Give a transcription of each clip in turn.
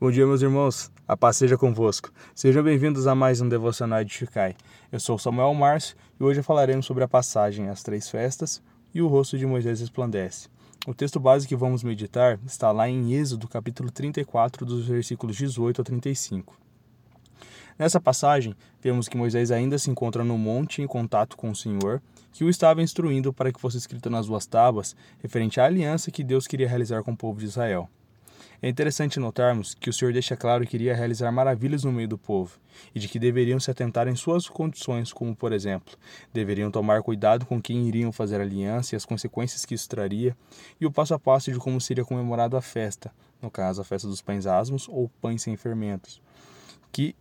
Bom dia, meus irmãos. A paz seja convosco. Sejam bem-vindos a mais um Devocional de Chicai. Eu sou Samuel Márcio e hoje falaremos sobre a passagem As Três Festas e o rosto de Moisés resplandece. O texto base que vamos meditar está lá em Êxodo, capítulo 34, dos versículos 18 a 35. Nessa passagem, vemos que Moisés ainda se encontra no monte em contato com o Senhor, que o estava instruindo para que fosse escrito nas duas tábuas, referente à aliança que Deus queria realizar com o povo de Israel. É interessante notarmos que o Senhor deixa claro que iria realizar maravilhas no meio do povo e de que deveriam se atentar em suas condições, como por exemplo, deveriam tomar cuidado com quem iriam fazer aliança e as consequências que isso traria, e o passo a passo de como seria comemorado a festa, no caso a festa dos pães asmos ou pães sem fermentos, que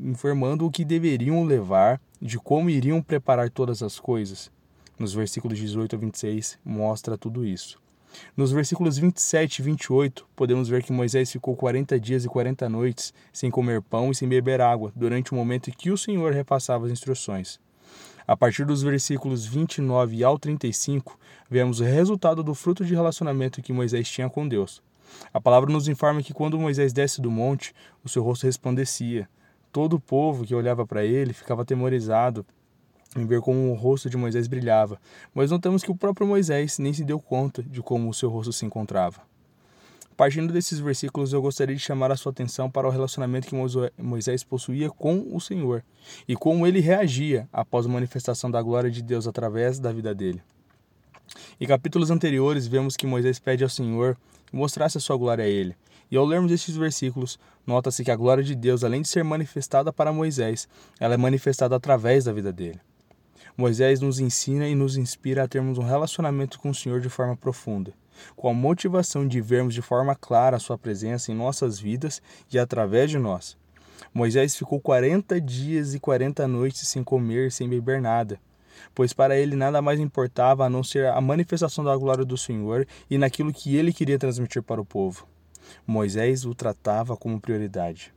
informando o que deveriam levar, de como iriam preparar todas as coisas. Nos versículos 18 a 26 mostra tudo isso. Nos versículos 27 e 28, podemos ver que Moisés ficou 40 dias e 40 noites sem comer pão e sem beber água, durante o momento em que o Senhor repassava as instruções. A partir dos versículos 29 ao 35, vemos o resultado do fruto de relacionamento que Moisés tinha com Deus. A palavra nos informa que quando Moisés desce do monte, o seu rosto resplandecia. Todo o povo que olhava para ele ficava atemorizado em ver como o rosto de Moisés brilhava, mas notamos que o próprio Moisés nem se deu conta de como o seu rosto se encontrava. Partindo desses versículos, eu gostaria de chamar a sua atenção para o relacionamento que Moisés possuía com o Senhor e como ele reagia após a manifestação da glória de Deus através da vida dele. Em capítulos anteriores, vemos que Moisés pede ao Senhor que mostrasse a sua glória a ele. E ao lermos estes versículos, nota-se que a glória de Deus, além de ser manifestada para Moisés, ela é manifestada através da vida dele. Moisés nos ensina e nos inspira a termos um relacionamento com o Senhor de forma profunda, com a motivação de vermos de forma clara a Sua presença em nossas vidas e através de nós. Moisés ficou 40 dias e 40 noites sem comer e sem beber nada, pois para ele nada mais importava a não ser a manifestação da glória do Senhor e naquilo que ele queria transmitir para o povo. Moisés o tratava como prioridade.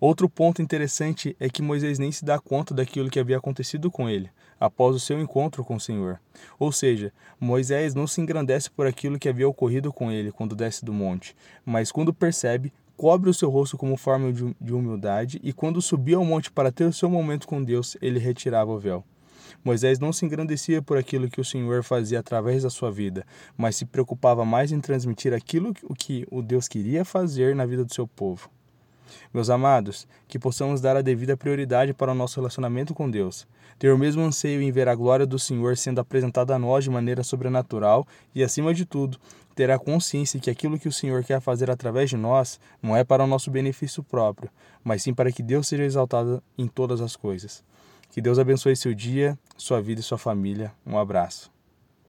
Outro ponto interessante é que Moisés nem se dá conta daquilo que havia acontecido com ele, após o seu encontro com o Senhor. Ou seja, Moisés não se engrandece por aquilo que havia ocorrido com ele quando desce do monte, mas quando percebe, cobre o seu rosto como forma de humildade, e quando subia ao monte para ter o seu momento com Deus, ele retirava o véu. Moisés não se engrandecia por aquilo que o Senhor fazia através da sua vida, mas se preocupava mais em transmitir aquilo que o Deus queria fazer na vida do seu povo. Meus amados, que possamos dar a devida prioridade para o nosso relacionamento com Deus, ter o mesmo anseio em ver a glória do Senhor sendo apresentada a nós de maneira sobrenatural e, acima de tudo, ter a consciência que aquilo que o Senhor quer fazer através de nós não é para o nosso benefício próprio, mas sim para que Deus seja exaltado em todas as coisas. Que Deus abençoe seu dia, sua vida e sua família. Um abraço.